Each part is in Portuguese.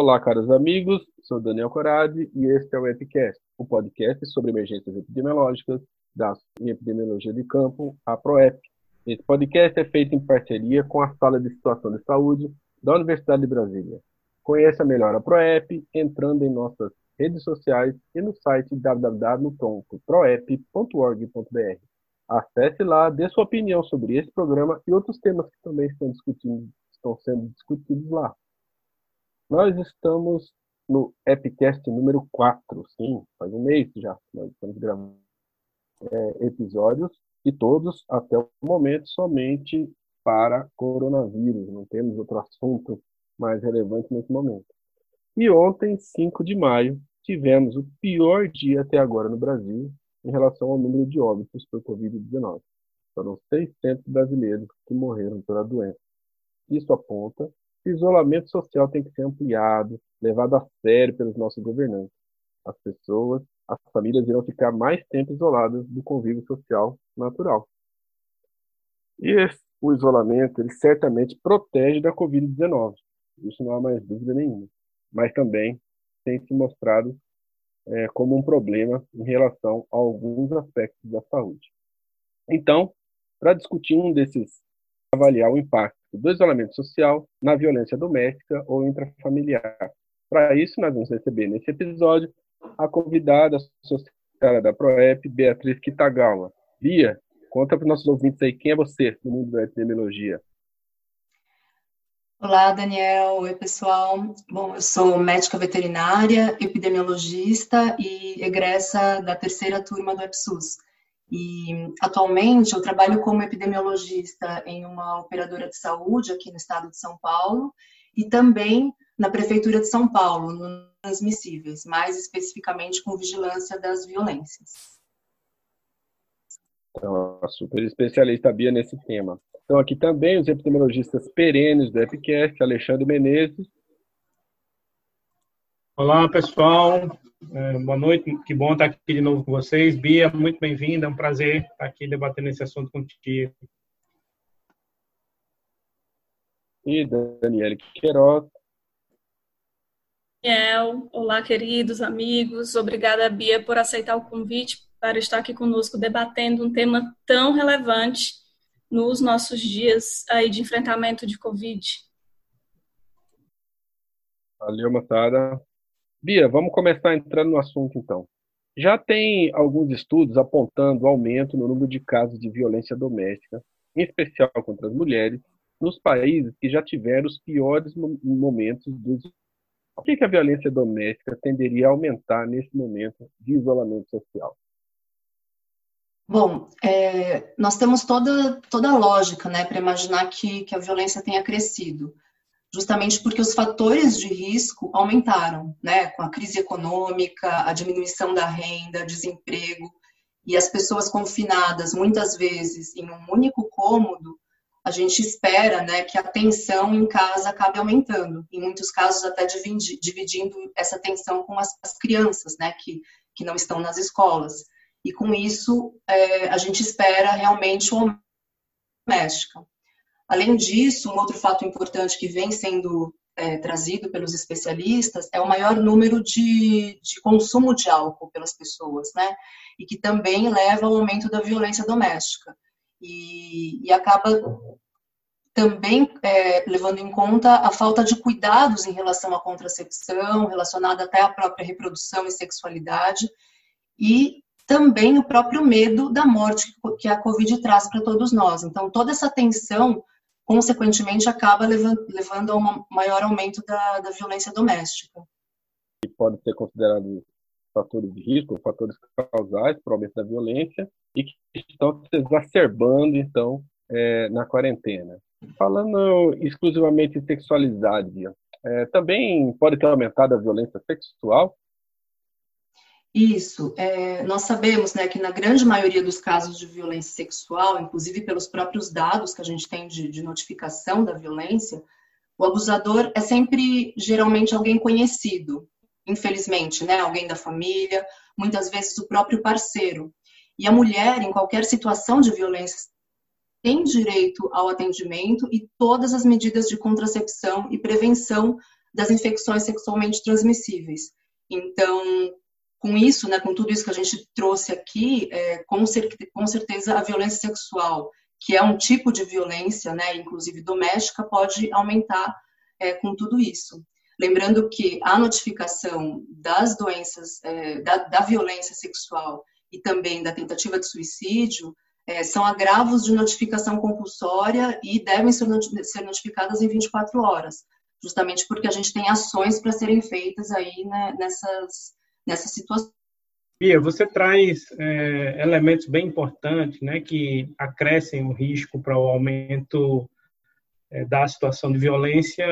Olá, caros amigos, sou Daniel Coradi e este é o Epicast, o podcast sobre emergências epidemiológicas da Epidemiologia de Campo, a PROEP. Esse podcast é feito em parceria com a Sala de Situação de Saúde da Universidade de Brasília. Conheça melhor a PROEP entrando em nossas redes sociais e no site www.proep.org.br. Acesse lá, dê sua opinião sobre esse programa e outros temas que também estão, estão sendo discutidos lá. Nós estamos no Epicast número 4, sim, faz um mês já. Nós estamos gravando é, episódios e todos, até o momento, somente para coronavírus. Não temos outro assunto mais relevante nesse momento. E ontem, 5 de maio, tivemos o pior dia até agora no Brasil em relação ao número de óbitos por Covid-19. Foram 600 brasileiros que morreram pela doença. Isso aponta o isolamento social tem que ser ampliado, levado a sério pelos nossos governantes. As pessoas, as famílias irão ficar mais tempo isoladas do convívio social natural. E esse, o isolamento, ele certamente protege da Covid-19. Isso não há mais dúvida nenhuma. Mas também tem se mostrado é, como um problema em relação a alguns aspectos da saúde. Então, para discutir um desses, avaliar o impacto do isolamento social, na violência doméstica ou intrafamiliar. Para isso, nós vamos receber nesse episódio a convidada associada da PROEP, Beatriz Kitagawa. Bia, conta para os nossos ouvintes aí quem é você no mundo da epidemiologia. Olá, Daniel. Oi, pessoal. Bom, eu sou médica veterinária, epidemiologista e egressa da terceira turma do EPSUS. E atualmente eu trabalho como epidemiologista em uma operadora de saúde aqui no estado de São Paulo e também na prefeitura de São Paulo, no transmissíveis, mais especificamente com vigilância das violências. Então, a super especialista Bia nesse tema. Então, aqui também os epidemiologistas perenes do EPCast, Alexandre Menezes. Olá, pessoal. É, boa noite, que bom estar aqui de novo com vocês. Bia, muito bem-vinda, é um prazer estar aqui debatendo esse assunto contigo. E Daniele Queiroz. Daniel, olá, queridos amigos. Obrigada, Bia, por aceitar o convite para estar aqui conosco debatendo um tema tão relevante nos nossos dias aí de enfrentamento de Covid. Valeu, moçada. Bia, vamos começar entrando no assunto então. Já tem alguns estudos apontando aumento no número de casos de violência doméstica, em especial contra as mulheres, nos países que já tiveram os piores momentos dos. Por que, que a violência doméstica tenderia a aumentar nesse momento de isolamento social? Bom, é, nós temos toda, toda a lógica né, para imaginar que, que a violência tenha crescido justamente porque os fatores de risco aumentaram, né, com a crise econômica, a diminuição da renda, desemprego, e as pessoas confinadas, muitas vezes, em um único cômodo, a gente espera né, que a tensão em casa acabe aumentando, em muitos casos até dividindo essa tensão com as, as crianças, né, que, que não estão nas escolas. E com isso, é, a gente espera realmente uma doméstica. Além disso, um outro fato importante que vem sendo é, trazido pelos especialistas é o maior número de, de, consumo de álcool pelas pessoas, né? E que também leva ao aumento da violência doméstica. E, e acaba também é, levando em conta a falta de cuidados em relação à contracepção, relacionada até à própria reprodução e sexualidade, e também o próprio medo da morte que a Covid traz para todos nós. Então, toda essa tensão consequentemente, acaba levando, a um maior aumento da, da violência doméstica. E pode ser considerado fatores de risco, fatores causais para o aumento da violência e que estão se exacerbando, então, é, na quarentena. Falando exclusivamente em sexualidade, é, também pode ter aumentado a violência sexual isso. É, nós sabemos né, que na grande maioria dos casos de violência sexual, inclusive pelos próprios dados que a gente tem de, de notificação da violência, o abusador é sempre, geralmente, alguém conhecido, infelizmente, né? Alguém da família, muitas vezes o próprio parceiro. E a mulher, em qualquer situação de violência, tem direito ao atendimento e todas as medidas de contracepção e prevenção das infecções sexualmente transmissíveis. Então, com isso, né, com tudo isso que a gente trouxe aqui, é, com, cer com certeza a violência sexual, que é um tipo de violência, né, inclusive doméstica, pode aumentar é, com tudo isso. Lembrando que a notificação das doenças, é, da, da, violência sexual e também da tentativa de suicídio é, são agravos de notificação compulsória e devem ser, ser notificadas em 24 horas, justamente porque a gente tem ações para serem feitas aí né, nessas, nessas situações. Bia, você traz é, elementos bem importantes, né, que acrescem o risco para o aumento é, da situação de violência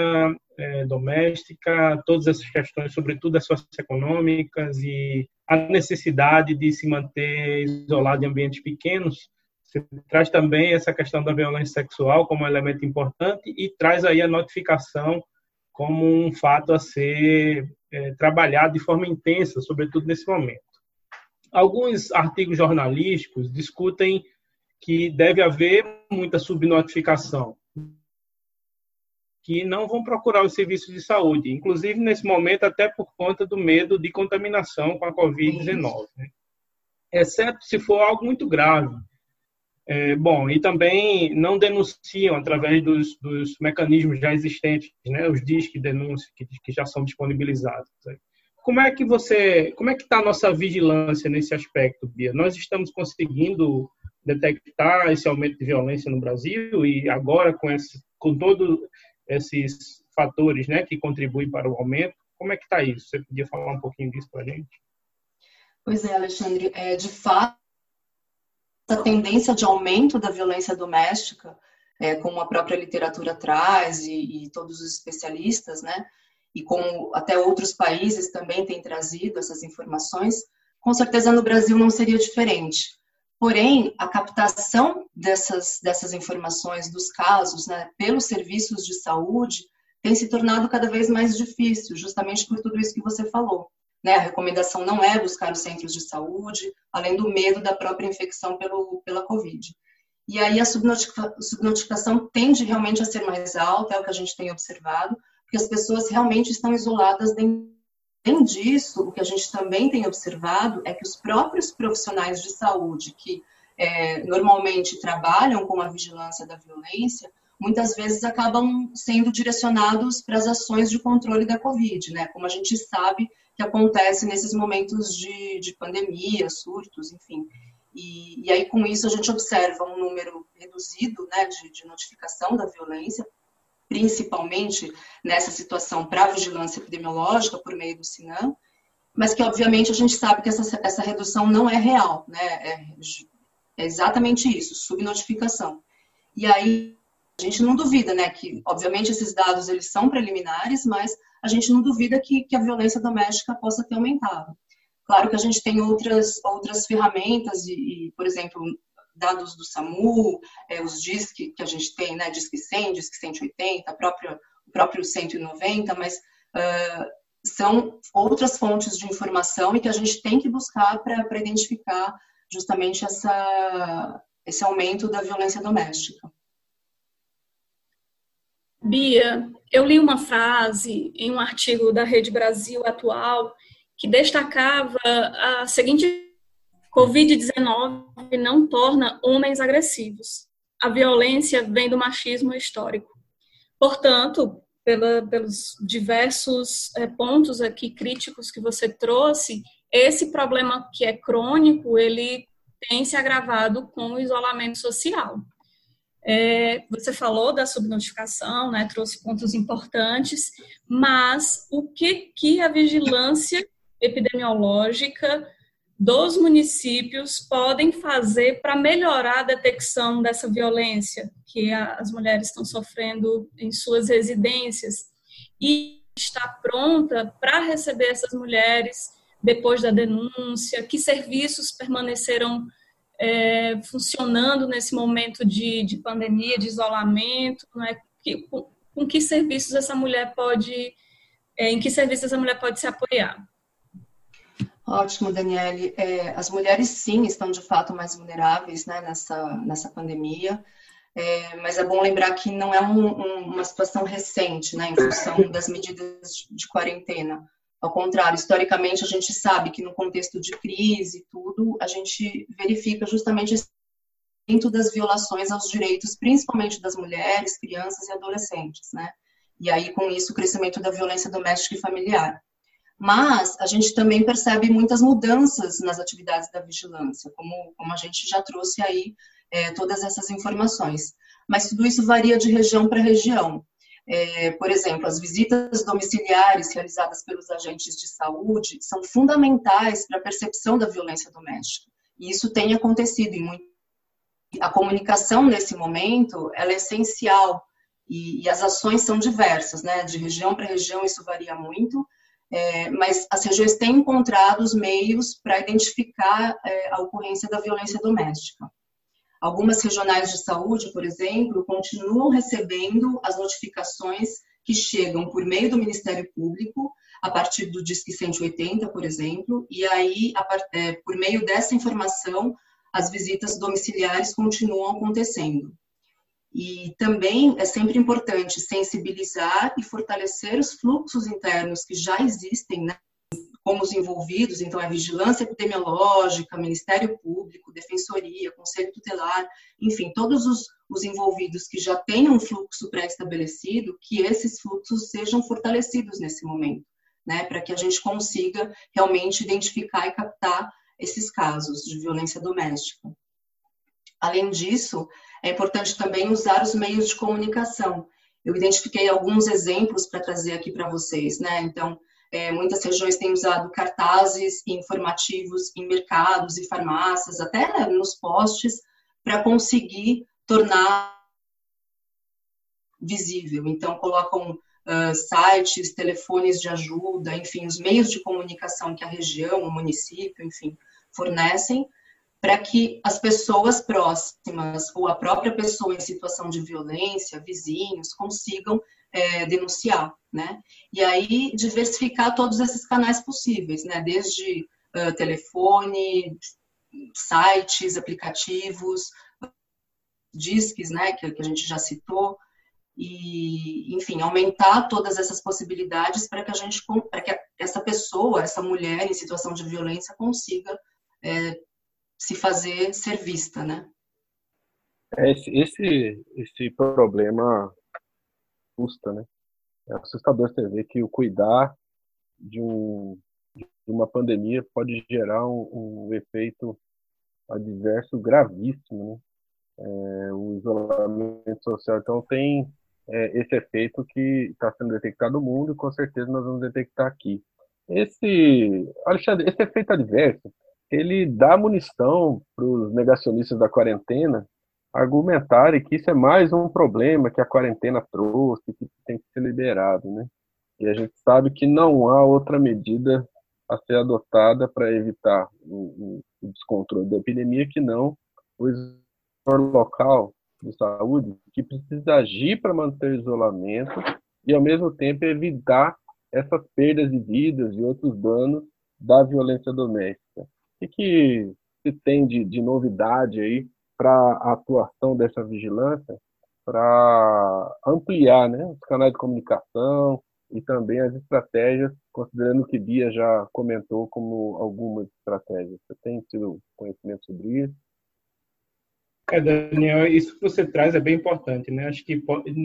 é, doméstica, todas essas questões, sobretudo as socioeconômicas e a necessidade de se manter isolado em ambientes pequenos. Você traz também essa questão da violência sexual como um elemento importante e traz aí a notificação como um fato a ser é, trabalhado de forma intensa, sobretudo nesse momento. Alguns artigos jornalísticos discutem que deve haver muita subnotificação, que não vão procurar os serviços de saúde, inclusive nesse momento até por conta do medo de contaminação com a Covid-19, né? exceto se for algo muito grave. É, bom, e também não denunciam através dos, dos mecanismos já existentes, né, os disques denúncia que, que já são disponibilizados. Como é que você, como é que está a nossa vigilância nesse aspecto, Bia? Nós estamos conseguindo detectar esse aumento de violência no Brasil e agora com esse, com todos esses fatores, né, que contribuem para o aumento, como é que está isso? Você podia falar um pouquinho disso para a gente? Pois é, Alexandre, é, de fato essa tendência de aumento da violência doméstica, é, como a própria literatura traz e, e, todos os especialistas, né? E como até outros países também têm trazido essas informações, com certeza no Brasil não seria diferente. Porém, a captação dessas, dessas informações, dos casos, né, pelos serviços de saúde, tem se tornado cada vez mais difícil, justamente por tudo isso que você falou. Né? A recomendação não é buscar os centros de saúde, além do medo da própria infecção pelo, pela Covid. E aí a subnotificação tende realmente a ser mais alta, é o que a gente tem observado, porque as pessoas realmente estão isoladas dentro. Além disso, o que a gente também tem observado é que os próprios profissionais de saúde que é, normalmente trabalham com a vigilância da violência, muitas vezes acabam sendo direcionados para as ações de controle da Covid, né? Como a gente sabe que acontece nesses momentos de, de pandemia, surtos, enfim. E, e, aí, com isso, a gente observa um número reduzido né, de, de notificação da violência, principalmente nessa situação para vigilância epidemiológica por meio do SINAM, mas que, obviamente, a gente sabe que essa, essa redução não é real, né? É, é exatamente isso, subnotificação. E aí, a gente não duvida, né, que, obviamente, esses dados eles são preliminares, mas a gente não duvida que, que a violência doméstica possa ter aumentado. Claro que a gente tem outras, outras ferramentas, e, e por exemplo, dados do SAMU, é, os DISC que a gente tem, né, DISC 100, DISC 180, próprio, o próprio 190, mas uh, são outras fontes de informação e que a gente tem que buscar para identificar justamente essa, esse aumento da violência doméstica. Bia, eu li uma frase em um artigo da Rede Brasil Atual que destacava a seguinte: Covid-19 não torna homens agressivos. A violência vem do machismo histórico. Portanto, pela, pelos diversos é, pontos aqui críticos que você trouxe, esse problema que é crônico, ele tem se agravado com o isolamento social. É, você falou da subnotificação, né, trouxe pontos importantes, mas o que, que a vigilância epidemiológica dos municípios podem fazer para melhorar a detecção dessa violência que as mulheres estão sofrendo em suas residências e está pronta para receber essas mulheres depois da denúncia, que serviços permaneceram é, funcionando nesse momento de, de pandemia, de isolamento, né? que, com, com, que serviços essa mulher pode, é, em que serviços essa mulher pode se apoiar? Ótimo, Daniele. É, as mulheres, sim, estão de fato mais vulneráveis né, nessa, nessa pandemia. é, mas é bom lembrar que não é um, um, uma situação recente, né, em função das medidas de quarentena. Ao contrário, historicamente, a gente sabe que no contexto de crise tudo, a gente verifica justamente esse aumento das violações aos direitos, principalmente das mulheres, crianças e adolescentes, né? E aí, com isso, o crescimento da violência doméstica e familiar. Mas a gente também percebe muitas mudanças nas atividades da vigilância, como, como a gente já trouxe aí é, todas essas informações. Mas tudo isso varia de região para região. É, por exemplo, as visitas domiciliares realizadas pelos agentes de saúde são fundamentais para a percepção da violência doméstica. E isso tem acontecido em muito. A comunicação nesse momento ela é essencial e, e as ações são diversas, né? De região para região isso varia muito, é, mas as regiões têm encontrado os meios para identificar é, a ocorrência da violência doméstica. Algumas regionais de saúde, por exemplo, continuam recebendo as notificações que chegam por meio do Ministério Público, a partir do Disque 180, por exemplo, e aí, é, por meio dessa informação, as visitas domiciliares continuam acontecendo. E também é sempre importante sensibilizar e fortalecer os fluxos internos que já existem, né? Como os envolvidos, então é vigilância epidemiológica, Ministério Público, Defensoria, Conselho Tutelar, enfim, todos os, os envolvidos que já tenham um fluxo pré-estabelecido, que esses fluxos sejam fortalecidos nesse momento, né, para que a gente consiga realmente identificar e captar esses casos de violência doméstica. Além disso, é importante também usar os meios de comunicação. Eu identifiquei alguns exemplos para trazer aqui para vocês, né? Então, é, muitas regiões têm usado cartazes informativos em mercados e farmácias, até nos postes, para conseguir tornar visível. Então, colocam uh, sites, telefones de ajuda, enfim, os meios de comunicação que a região, o município, enfim, fornecem para que as pessoas próximas ou a própria pessoa em situação de violência, vizinhos, consigam é, denunciar, né? E aí diversificar todos esses canais possíveis, né? Desde uh, telefone, sites, aplicativos, disques, né? Que, que a gente já citou e, enfim, aumentar todas essas possibilidades para que a gente, para que essa pessoa, essa mulher em situação de violência consiga é, se fazer ser vista, né? É, esse, esse, esse problema custa, né? É assustador você ver que o cuidar de, um, de uma pandemia pode gerar um, um efeito adverso gravíssimo, né? É, o isolamento social, então, tem é, esse efeito que está sendo detectado no mundo e com certeza nós vamos detectar aqui. Esse, Alexandre, esse efeito adverso, ele dá munição para os negacionistas da quarentena argumentarem que isso é mais um problema que a quarentena trouxe, que tem que ser liberado, né? E a gente sabe que não há outra medida a ser adotada para evitar o, o, descontrole da epidemia que não o local de saúde que precisa agir para manter o isolamento e ao mesmo tempo evitar essas perdas de vidas e outros danos da violência doméstica. O que, que se tem de, de novidade aí para a atuação dessa vigilância, para ampliar né, os canais de comunicação e também as estratégias, considerando que Bia já comentou como algumas estratégias. Você tem tido conhecimento sobre isso? É, Daniel, isso que você traz é bem importante, né? Acho que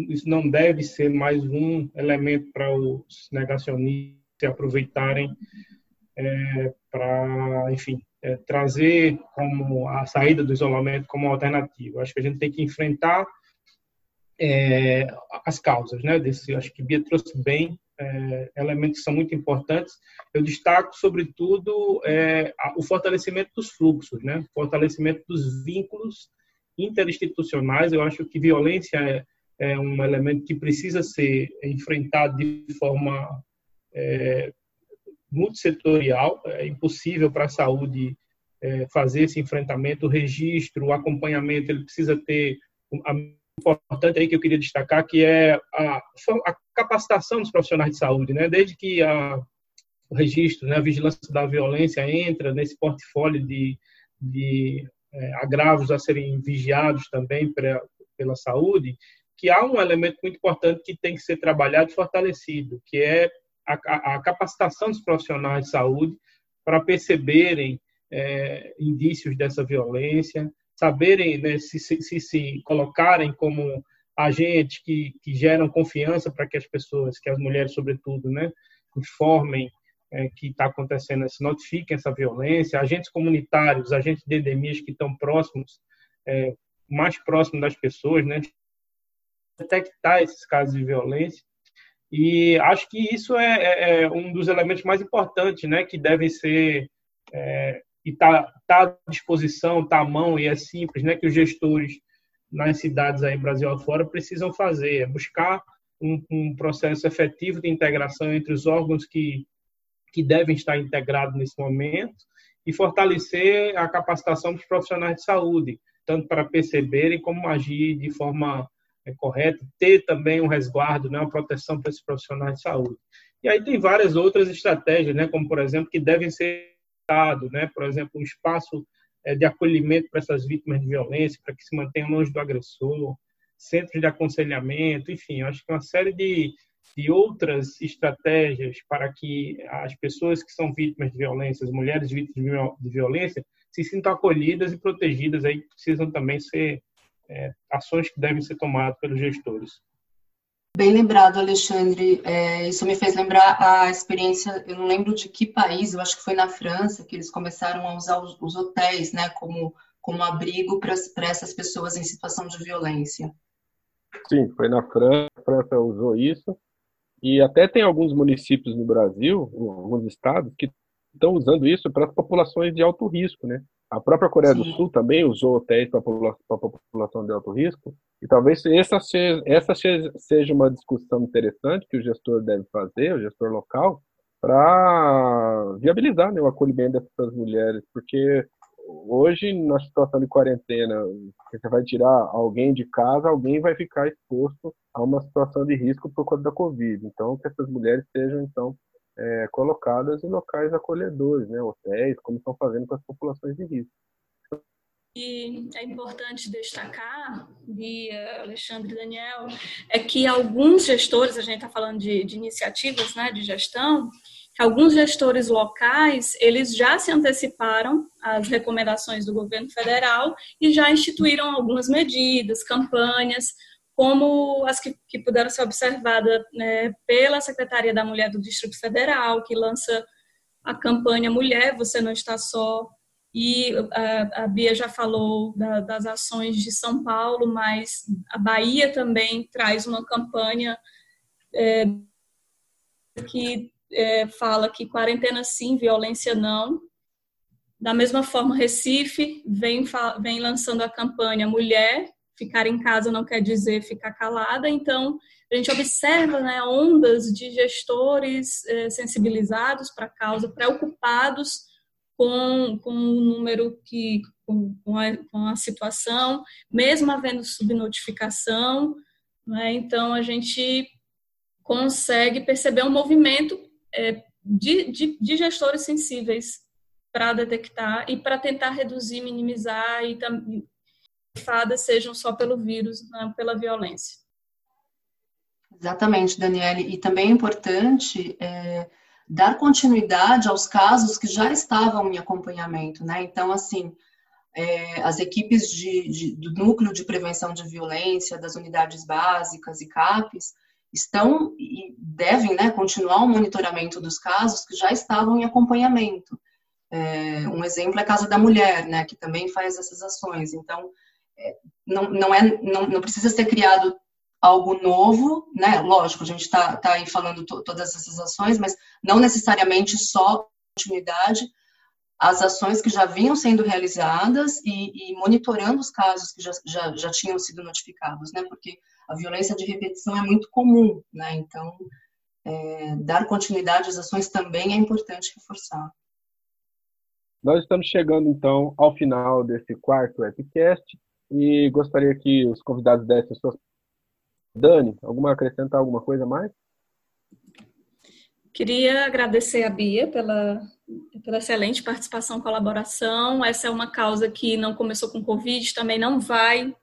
isso não deve ser mais um elemento para os negacionistas se aproveitarem é, para, enfim, é, trazer como a saída do isolamento como alternativa. Acho que a gente tem que enfrentar é, as causas, né? Desse, acho que Bia trouxe bem é, elementos que são muito importantes. Eu destaco, sobretudo, é, o fortalecimento dos fluxos, né? Fortalecimento dos vínculos interinstitucionais. Eu acho que violência é, é um elemento que precisa ser enfrentado de forma é, multissetorial, é impossível para a saúde é, fazer esse enfrentamento, o registro, o acompanhamento, ele precisa ter a importante aí que eu queria destacar que é a, a capacitação dos profissionais de saúde, né? Desde que a, o registro, né, a vigilância da violência entra nesse portfólio de, de é, agravos a serem vigiados também pra, pela saúde, que há um elemento muito importante que tem que ser trabalhado e fortalecido, que é a, a, capacitação dos profissionais de saúde para perceberem é, indícios dessa violência, saberem né, se, se, se, se colocarem como agentes que, que geram confiança para que as pessoas, que as mulheres sobretudo, né, informem é, que está acontecendo, se notifiquem essa violência, agentes comunitários, agentes de endemias que estão próximos, é, mais próximos das pessoas, né, detectar esses casos de violência. E acho que isso é, é, é um dos elementos mais importantes, né, que devem ser é, e está tá à disposição, está à mão e é simples, né, que os gestores nas cidades aí Brasil afora precisam fazer, é buscar um, um, processo efetivo de integração entre os órgãos que, que devem estar integrados nesse momento e fortalecer a capacitação dos profissionais de saúde, tanto para perceberem como agir de forma é, correta, ter também um resguardo, né, uma proteção para esses profissionais de saúde. E aí tem várias outras estratégias, né, como por exemplo, que devem ser né? por exemplo, um espaço é, de acolhimento para essas vítimas de violência, para que se mantenham longe do agressor, centros de aconselhamento, enfim, acho que uma série de, de outras estratégias para que as pessoas que são vítimas de violência, as mulheres vítimas de violência, se sintam acolhidas e protegidas, aí precisam também ser é, ações que devem ser tomadas pelos gestores. Bem lembrado, Alexandre. É, isso me fez lembrar a experiência, eu não lembro de que país, eu acho que foi na França, que eles começaram a usar os, os hotéis né, como, como abrigo para essas pessoas em situação de violência. Sim, foi na França, a França usou isso. E até tem alguns municípios no Brasil, alguns estados, que estão usando isso para as populações de alto risco, né? A própria Coreia Sim. do Sul também usou hotéis para a população de alto risco. E talvez essa seja, essa seja uma discussão interessante que o gestor deve fazer, o gestor local, para viabilizar né, o acolhimento dessas mulheres. Porque hoje, na situação de quarentena, você vai tirar alguém de casa, alguém vai ficar exposto a uma situação de risco por conta da Covid. Então, que essas mulheres sejam, então, é, colocadas em locais acolhedores, né, hotéis, como estão fazendo com as populações de risco. E é importante destacar, Bia, Alexandre e Daniel, é que alguns gestores, a gente está falando de, de, iniciativas né, de gestão, alguns gestores locais, eles já se anteciparam às recomendações do governo federal e já instituíram algumas medidas, campanhas, como as que, que puderam ser observadas né, pela Secretaria da Mulher do Distrito Federal, que lança a campanha Mulher, Você Não Está Só, e a, a Bia já falou da, das ações de São Paulo, mas a Bahia também traz uma campanha é, que é, fala que quarentena sim, violência não. Da mesma forma, Recife vem, vem lançando a campanha Mulher, ficar em casa não quer dizer ficar calada, então a gente observa né, ondas de gestores eh, sensibilizados para a causa, preocupados com, com o número que, com, com, a, com a situação, mesmo havendo subnotificação, né, então a gente consegue perceber um movimento eh, de, de, de gestores sensíveis para detectar e para tentar reduzir, minimizar e sejam só pelo vírus, não pela violência. Exatamente, Daniele. E também é importante é, dar continuidade aos casos que já estavam em acompanhamento, né? Então, assim, é, as equipes de, de, do núcleo de prevenção de violência, das unidades básicas e CAPES, estão e devem né, continuar o monitoramento dos casos que já estavam em acompanhamento. É, um exemplo é a Casa da Mulher, né, que também faz essas ações. Então, não, não, é, não, não precisa ser criado algo novo, né? Lógico, a gente está tá aí falando todas essas ações, mas não necessariamente só continuidade, as ações que já vinham sendo realizadas e, e monitorando os casos que já, já, já, tinham sido notificados, né? Porque a violência de repetição é muito comum, né? Então, é, dar continuidade às ações também é importante reforçar. Nós estamos chegando, então, ao final desse quarto Epicast e gostaria que os convidados dessem suas. Dani, alguma acrescentar alguma coisa mais? Queria agradecer a Bia pela, pela excelente participação e colaboração. Essa é uma causa que não começou com Covid, também não vai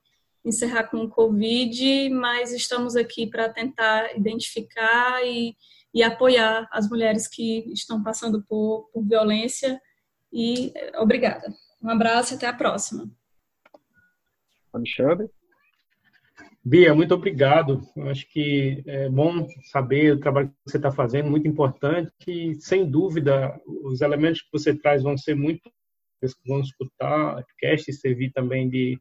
encerrar com Covid, mas estamos aqui para tentar identificar e, e, apoiar as mulheres que estão passando por, por violência. E obrigada. Um abraço e até a próxima. Alexandre? Bia, muito obrigado. Acho que é bom saber o trabalho que você está fazendo, muito importante. E, sem dúvida, os elementos que você traz vão ser muito vão escutar podcast servir também de,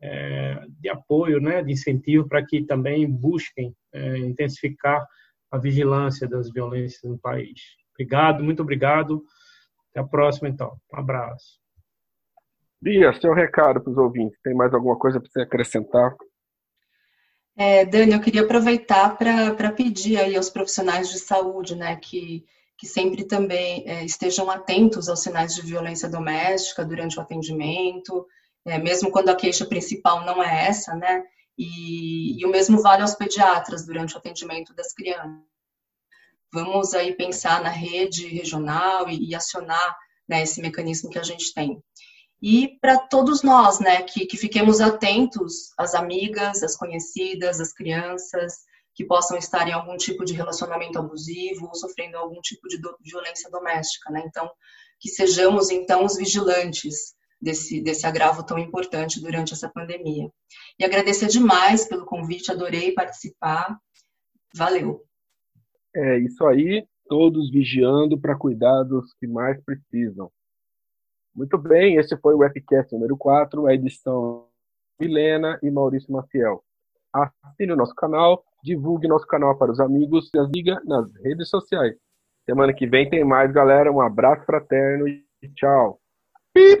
é, de apoio, né, de incentivo para que também busquem é, intensificar a vigilância das violências no país. Obrigado, muito obrigado. Até a próxima, então. Um abraço. Bia, seu recado para os ouvintes. Tem mais alguma coisa para você acrescentar? É, Dani, eu queria aproveitar para pedir aí aos profissionais de saúde, né, que, que sempre também é, estejam atentos aos sinais de violência doméstica durante o atendimento, é, mesmo quando a queixa principal não é essa, né, e, e o mesmo vale aos pediatras durante o atendimento das crianças. Vamos aí pensar na rede regional e, e acionar né, esse mecanismo que a gente tem e para todos nós, né, que, que fiquemos atentos às amigas, às conhecidas, às crianças que possam estar em algum tipo de relacionamento abusivo ou sofrendo algum tipo de do, violência doméstica, né? Então, que sejamos então os vigilantes desse desse agravo tão importante durante essa pandemia. E agradecer demais pelo convite, adorei participar. Valeu. É isso aí, todos vigiando para cuidar dos que mais precisam. Muito bem, esse foi o Epicast número 4, a edição Milena e Maurício Maciel. Assine o nosso canal, divulgue nosso canal para os amigos e as siga nas redes sociais. Semana que vem tem mais, galera. Um abraço fraterno e tchau. Pip!